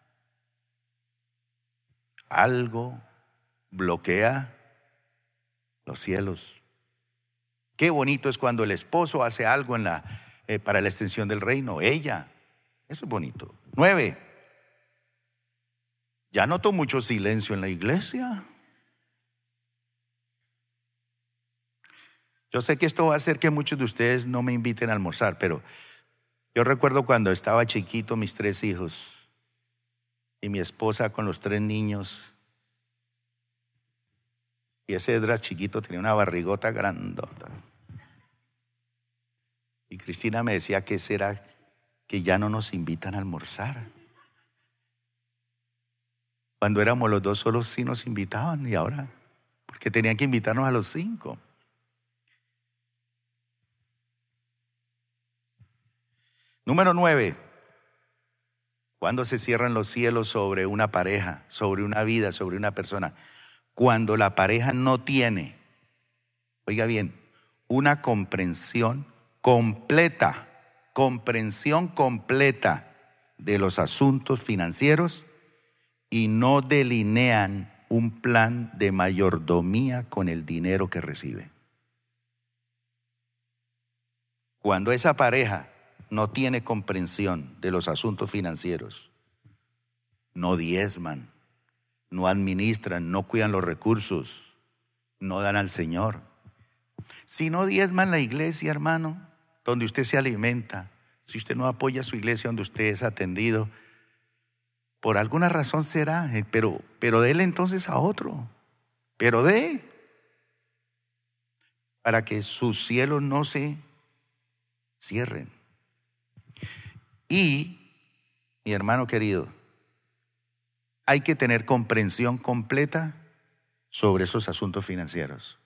Algo bloquea los cielos. Qué bonito es cuando el esposo hace algo en la, eh, para la extensión del reino, ella. Eso es bonito. Nueve. Ya noto mucho silencio en la iglesia. Yo sé que esto va a hacer que muchos de ustedes no me inviten a almorzar, pero yo recuerdo cuando estaba chiquito, mis tres hijos y mi esposa con los tres niños. Y ese Edras chiquito tenía una barrigota grandota. Y Cristina me decía que será que ya no nos invitan a almorzar. Cuando éramos los dos solos sí nos invitaban y ahora, porque tenían que invitarnos a los cinco. Número nueve, cuando se cierran los cielos sobre una pareja, sobre una vida, sobre una persona. Cuando la pareja no tiene, oiga bien, una comprensión completa, comprensión completa de los asuntos financieros y no delinean un plan de mayordomía con el dinero que recibe. Cuando esa pareja no tiene comprensión de los asuntos financieros, no diezman, no administran, no cuidan los recursos, no dan al Señor. Si no diezman la iglesia, hermano, donde usted se alimenta, si usted no apoya su iglesia donde usted es atendido, por alguna razón será, eh, pero, pero déle entonces a otro, pero dé, para que sus cielos no se cierren. Y, mi hermano querido, hay que tener comprensión completa sobre esos asuntos financieros.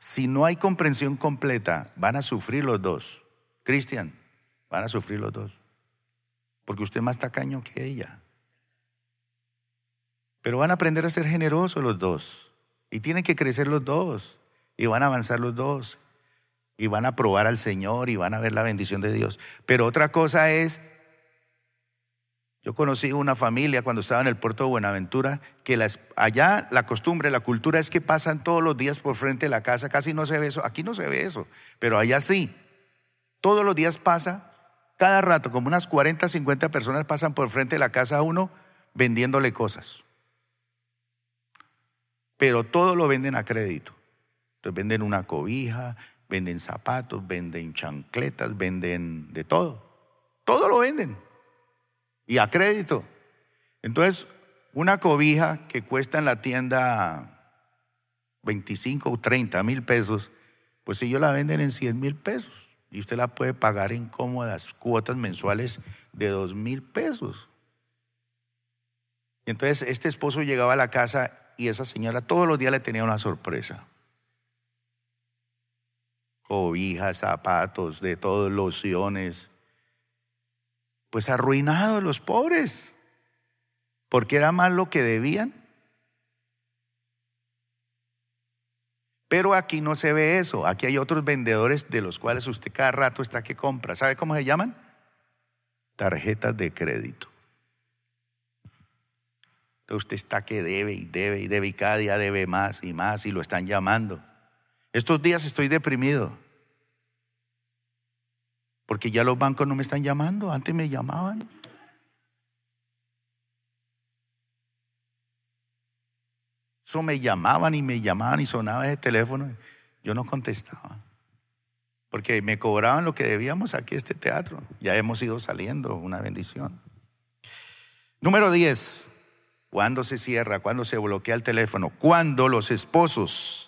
Si no hay comprensión completa, van a sufrir los dos. Cristian, van a sufrir los dos. Porque usted es más tacaño que ella. Pero van a aprender a ser generosos los dos. Y tienen que crecer los dos. Y van a avanzar los dos y van a probar al Señor y van a ver la bendición de Dios. Pero otra cosa es, yo conocí una familia cuando estaba en el puerto de Buenaventura, que allá la costumbre, la cultura es que pasan todos los días por frente de la casa, casi no se ve eso, aquí no se ve eso, pero allá sí, todos los días pasa, cada rato, como unas 40, 50 personas pasan por frente de la casa a uno vendiéndole cosas. Pero todo lo venden a crédito. Entonces venden una cobija, Venden zapatos, venden chancletas, venden de todo. Todo lo venden. Y a crédito. Entonces, una cobija que cuesta en la tienda 25 o 30 mil pesos, pues ellos la venden en 100 mil pesos. Y usted la puede pagar en cómodas cuotas mensuales de 2 mil pesos. Y entonces este esposo llegaba a la casa y esa señora todos los días le tenía una sorpresa cobijas, zapatos, de todos, lociones. Pues arruinados los pobres, porque era más lo que debían. Pero aquí no se ve eso. Aquí hay otros vendedores de los cuales usted cada rato está que compra. ¿Sabe cómo se llaman? Tarjetas de crédito. Entonces usted está que debe y debe y debe y cada día debe más y más y lo están llamando. Estos días estoy deprimido. Porque ya los bancos no me están llamando, antes me llamaban. Eso me llamaban y me llamaban y sonaba ese teléfono. Yo no contestaba. Porque me cobraban lo que debíamos aquí este teatro. Ya hemos ido saliendo, una bendición. Número 10. ¿Cuándo se cierra? ¿Cuándo se bloquea el teléfono? Cuando los esposos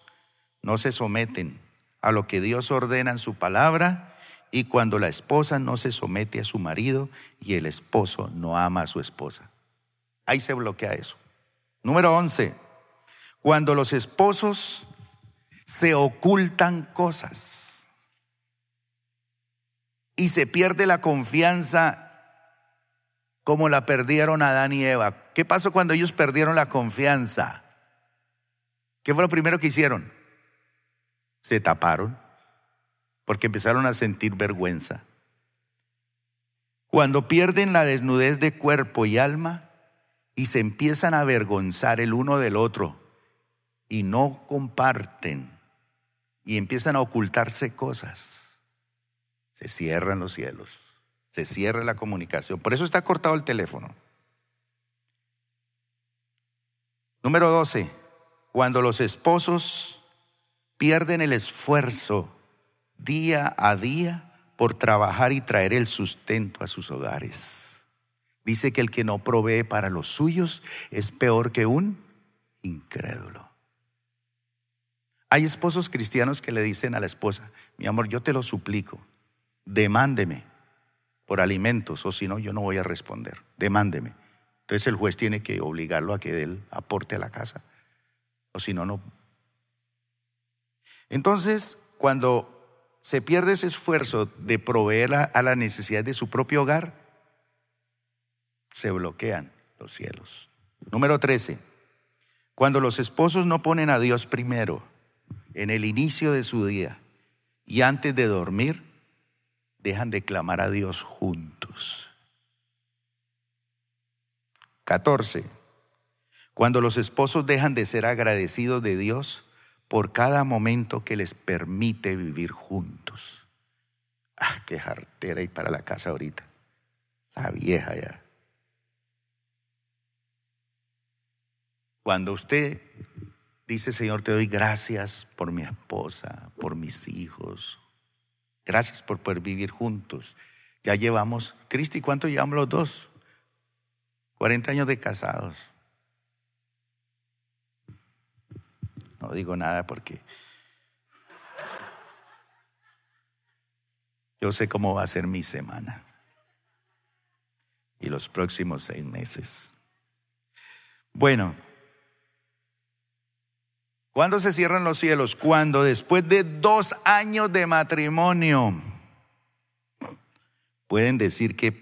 no se someten a lo que Dios ordena en su palabra y cuando la esposa no se somete a su marido y el esposo no ama a su esposa. Ahí se bloquea eso. Número 11. Cuando los esposos se ocultan cosas y se pierde la confianza como la perdieron Adán y Eva. ¿Qué pasó cuando ellos perdieron la confianza? ¿Qué fue lo primero que hicieron? Se taparon porque empezaron a sentir vergüenza. Cuando pierden la desnudez de cuerpo y alma y se empiezan a avergonzar el uno del otro y no comparten y empiezan a ocultarse cosas, Se cierran los cielos, se cierra la comunicación. Por eso está cortado el teléfono. Número 12. Cuando los esposos pierden el esfuerzo día a día por trabajar y traer el sustento a sus hogares. Dice que el que no provee para los suyos es peor que un incrédulo. Hay esposos cristianos que le dicen a la esposa, mi amor, yo te lo suplico, demándeme por alimentos o si no, yo no voy a responder, demándeme. Entonces el juez tiene que obligarlo a que él aporte a la casa, o si no, no. Entonces, cuando se pierde ese esfuerzo de proveer a, la necesidad de su propio hogar, se bloquean los cielos. Número 13. Cuando los esposos no ponen a Dios primero en el inicio de su día y antes de dormir, dejan de clamar a Dios juntos. 14. Cuando los esposos dejan de ser agradecidos de Dios por cada momento que les permite vivir juntos. Ah, qué jartera y para la casa ahorita. La vieja ya. Cuando usted dice, Señor, te doy gracias por mi esposa, por mis hijos. Gracias por poder vivir juntos. Ya llevamos, Cristi, ¿cuánto llevamos los dos? 40 años de casados. No digo nada porque yo sé cómo va a ser mi semana y los próximos seis meses. Bueno, ¿cuándo se cierran los cielos? Cuando después de dos años de matrimonio pueden decir que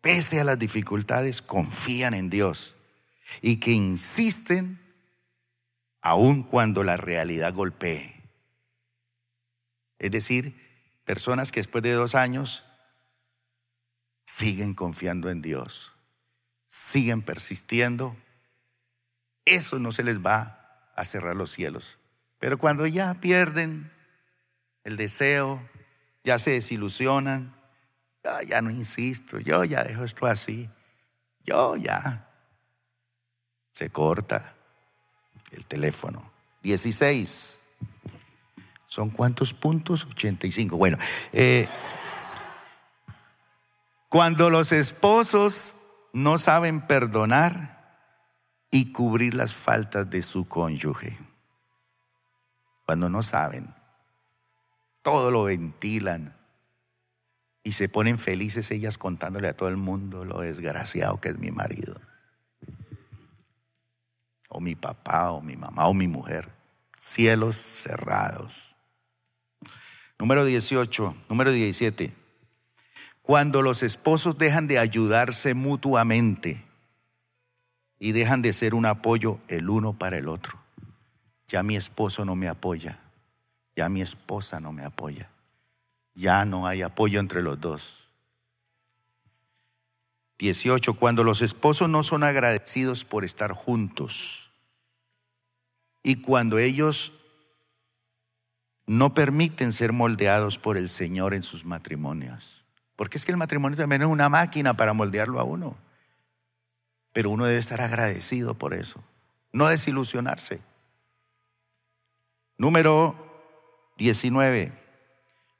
pese a las dificultades confían en Dios y que insisten aun cuando la realidad golpee. Es decir, personas que después de dos años siguen confiando en Dios, siguen persistiendo, eso no se les va a cerrar los cielos. Pero cuando ya pierden el deseo, ya se desilusionan, ya, ya no insisto, yo ya dejo esto así, yo ya, se corta el teléfono. 16. ¿Son cuántos puntos? 85. Bueno, eh, cuando los esposos no saben perdonar y cubrir las faltas de su cónyuge, cuando no saben, todo lo ventilan y se ponen felices ellas contándole a todo el mundo lo desgraciado que es mi marido o mi papá, o mi mamá, o mi mujer. Cielos cerrados. Número 18, número 17. Cuando los esposos dejan de ayudarse mutuamente y dejan de ser un apoyo el uno para el otro. Ya mi esposo no me apoya, ya mi esposa no me apoya, ya no hay apoyo entre los dos. 18. Cuando los esposos no son agradecidos por estar juntos y cuando ellos no permiten ser moldeados por el Señor en sus matrimonios. Porque es que el matrimonio también es una máquina para moldearlo a uno. Pero uno debe estar agradecido por eso, no desilusionarse. Número 19.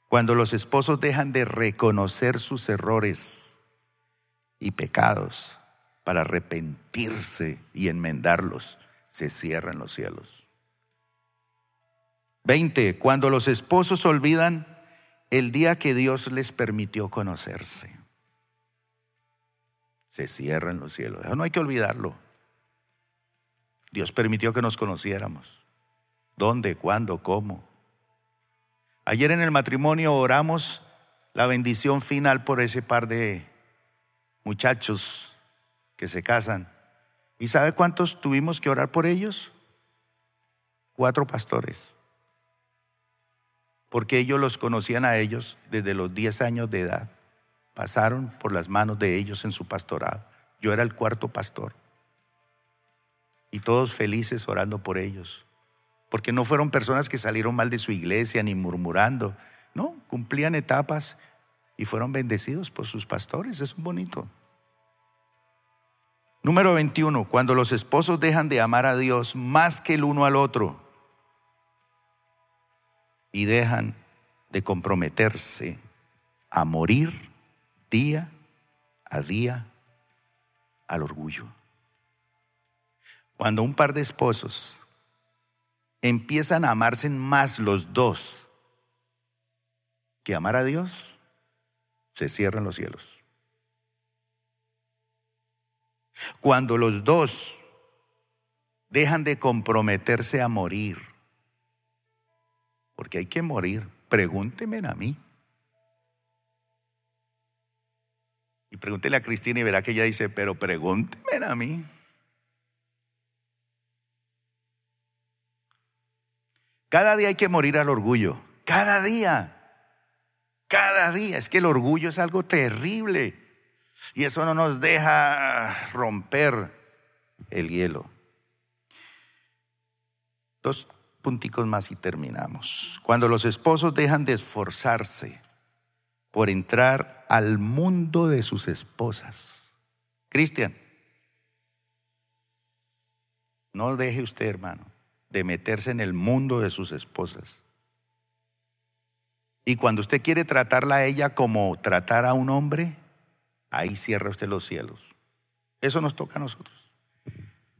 Cuando los esposos dejan de reconocer sus errores y pecados para arrepentirse y enmendarlos, se cierran los cielos. 20. Cuando los esposos olvidan el día que Dios les permitió conocerse, se cierran los cielos. Eso no hay que olvidarlo. Dios permitió que nos conociéramos. ¿Dónde? ¿Cuándo? ¿Cómo? Ayer en el matrimonio oramos la bendición final por ese par de muchachos que se casan. ¿Y sabe cuántos tuvimos que orar por ellos? Cuatro pastores. Porque ellos los conocían a ellos desde los 10 años de edad. Pasaron por las manos de ellos en su pastorado. Yo era el cuarto pastor. Y todos felices orando por ellos. Porque no fueron personas que salieron mal de su iglesia ni murmurando. No, cumplían etapas y fueron bendecidos por sus pastores. Es bonito. Número 21. Cuando los esposos dejan de amar a Dios más que el uno al otro y dejan de comprometerse a morir día a día al orgullo. Cuando un par de esposos empiezan a amarse más los dos que amar a Dios, se cierran los cielos. Cuando los dos dejan de comprometerse a morir, porque hay que morir, pregúnteme a mí. Y pregúntele a Cristina y verá que ella dice, pero pregúnteme a mí. Cada día hay que morir al orgullo. Cada día. Cada día. Es que el orgullo es algo terrible. Y eso no nos deja romper el hielo. Dos punticos más y terminamos. Cuando los esposos dejan de esforzarse por entrar al mundo de sus esposas. Cristian, no deje usted, hermano, de meterse en el mundo de sus esposas. Y cuando usted quiere tratarla a ella como tratar a un hombre, ahí cierra usted los cielos. Eso nos toca a nosotros.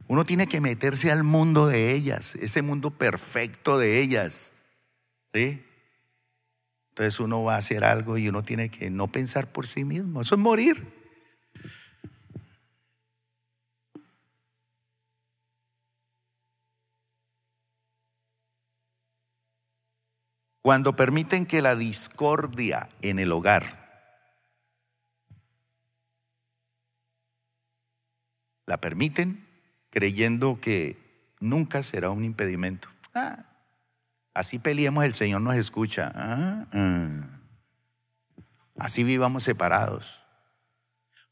Uno tiene que meterse al mundo de ellas, ese mundo perfecto de ellas. ¿Sí? Entonces uno va a hacer algo y uno tiene que no pensar por sí mismo. Eso es morir. Cuando permiten que la discordia en el hogar la permiten creyendo que nunca será un impedimento. Ah, así peleemos, el Señor nos escucha. Ah, ah. Así vivamos separados.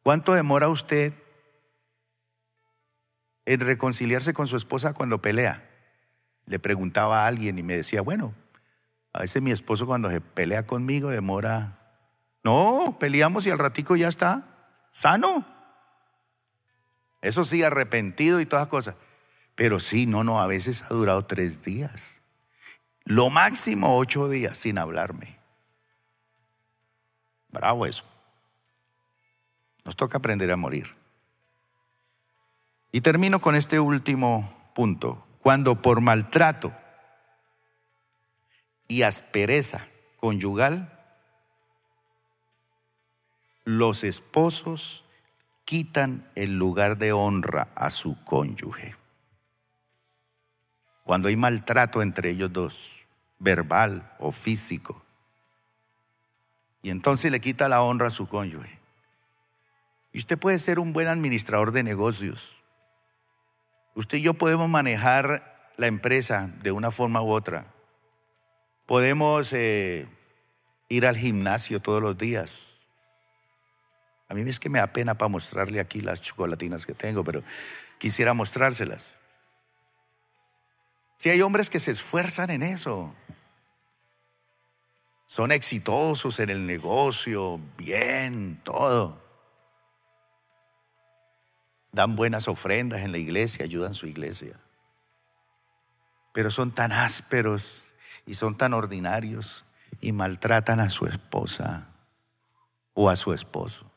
¿Cuánto demora usted en reconciliarse con su esposa cuando pelea? Le preguntaba a alguien y me decía, bueno, a veces mi esposo cuando se pelea conmigo demora. No, peleamos y al ratico ya está sano. Eso sí, arrepentido y todas cosas. Pero sí, no, no, a veces ha durado tres días. Lo máximo ocho días sin hablarme. Bravo eso. Nos toca aprender a morir. Y termino con este último punto. Cuando por maltrato y aspereza conyugal, los esposos quitan el lugar de honra a su cónyuge. Cuando hay maltrato entre ellos dos, verbal o físico, y entonces le quita la honra a su cónyuge. Y usted puede ser un buen administrador de negocios. Usted y yo podemos manejar la empresa de una forma u otra. Podemos eh, ir al gimnasio todos los días. A mí es que me da pena para mostrarle aquí las chocolatinas que tengo, pero quisiera mostrárselas. Si hay hombres que se esfuerzan en eso, son exitosos en el negocio, bien, todo. Dan buenas ofrendas en la iglesia, ayudan a su iglesia. Pero son tan ásperos y son tan ordinarios y maltratan a su esposa o a su esposo.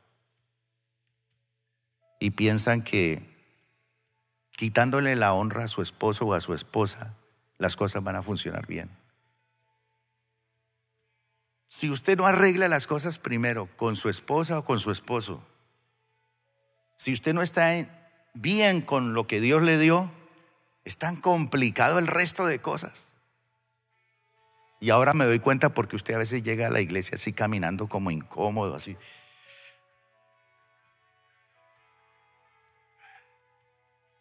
Y piensan que quitándole la honra a su esposo o a su esposa, las cosas van a funcionar bien. Si usted no arregla las cosas primero con su esposa o con su esposo, si usted no está bien con lo que Dios le dio, es tan complicado el resto de cosas. Y ahora me doy cuenta porque usted a veces llega a la iglesia así caminando como incómodo, así.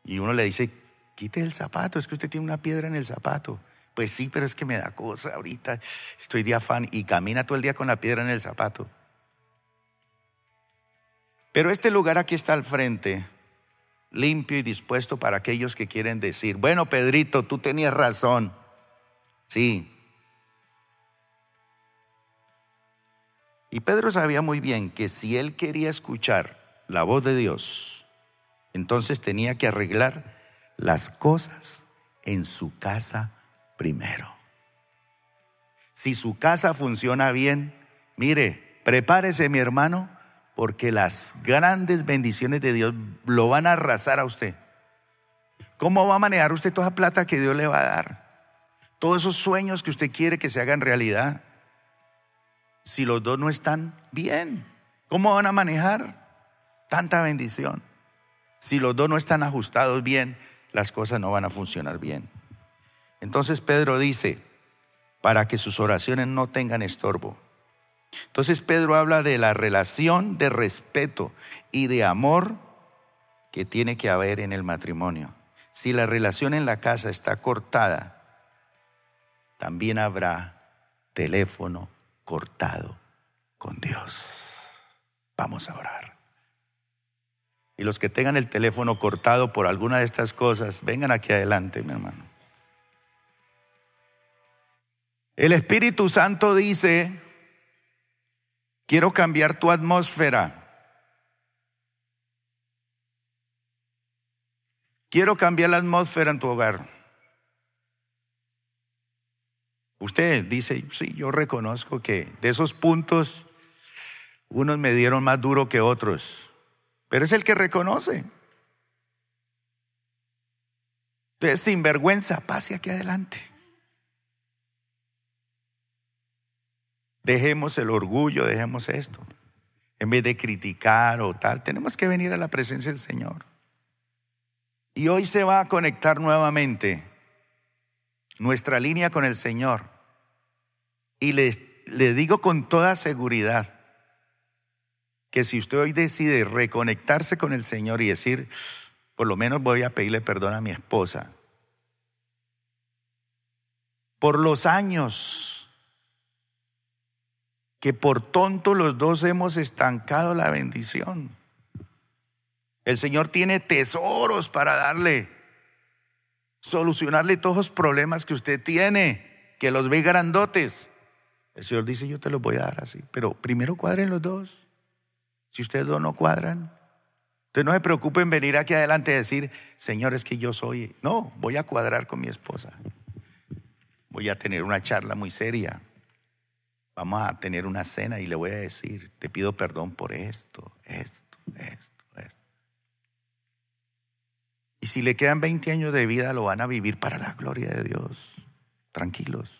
Y uno le dice, quite el zapato, es que usted tiene una piedra en el zapato. Pues sí, pero es que me da cosa ahorita, estoy de afán y camina todo el día con la piedra en el zapato. Pero este lugar aquí está al frente, limpio y dispuesto para aquellos que quieren decir, bueno, Pedrito, tú tenías razón. Sí, Y Pedro sabía muy bien que si él quería escuchar la voz de Dios, entonces tenía que arreglar las cosas en su casa primero. Si su casa funciona bien, mire, prepárese mi hermano, porque las grandes bendiciones de Dios lo van a arrasar a usted. ¿Cómo va a manejar usted toda la plata que Dios le va a dar? Todos esos sueños que usted quiere que se hagan realidad. Si los dos no están bien, ¿cómo van a manejar tanta bendición? Si los dos no están ajustados bien, las cosas no van a funcionar bien. Entonces Pedro dice, para que sus oraciones no tengan estorbo. Entonces Pedro habla de la relación de respeto y de amor que tiene que haber en el matrimonio. Si la relación en la casa está cortada, también habrá teléfono cortado con Dios. Vamos a orar. Y los que tengan el teléfono cortado por alguna de estas cosas, vengan aquí adelante, mi hermano. El Espíritu Santo dice, quiero cambiar tu atmósfera. Quiero cambiar la atmósfera en tu hogar. Usted dice, sí, yo reconozco que de esos puntos unos me dieron más duro que otros, pero es el que reconoce. Entonces, sin vergüenza, pase aquí adelante. Dejemos el orgullo, dejemos esto. En vez de criticar o tal, tenemos que venir a la presencia del Señor. Y hoy se va a conectar nuevamente nuestra línea con el Señor. Y le, le digo con toda seguridad que si usted hoy decide reconectarse con el Señor y decir, por lo menos voy a pedirle perdón a mi esposa, por los años que por tonto los dos hemos estancado la bendición. El Señor tiene tesoros para darle, solucionarle todos los problemas que usted tiene, que los ve grandotes. El Señor dice, yo te los voy a dar así, pero primero cuadren los dos. Si ustedes dos no cuadran, entonces no se preocupen en venir aquí adelante y decir, Señor, es que yo soy, no, voy a cuadrar con mi esposa. Voy a tener una charla muy seria. Vamos a tener una cena y le voy a decir, te pido perdón por esto, esto, esto, esto. Y si le quedan 20 años de vida, lo van a vivir para la gloria de Dios. Tranquilos.